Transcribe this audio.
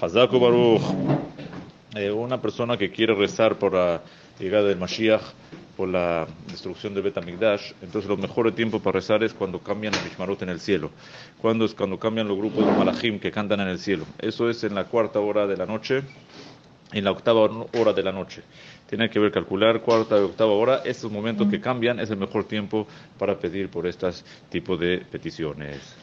Hazaku Baruch. Eh, una persona que quiere rezar por la llegada del Mashiach, por la destrucción de Betamigdash, entonces lo mejor tiempo para rezar es cuando cambian el Mishmarot en el cielo. Cuando es cuando cambian los grupos de Malachim que cantan en el cielo. Eso es en la cuarta hora de la noche, en la octava hora de la noche. Tiene que ver calcular cuarta y octava hora. Estos momentos que cambian es el mejor tiempo para pedir por estos tipos de peticiones.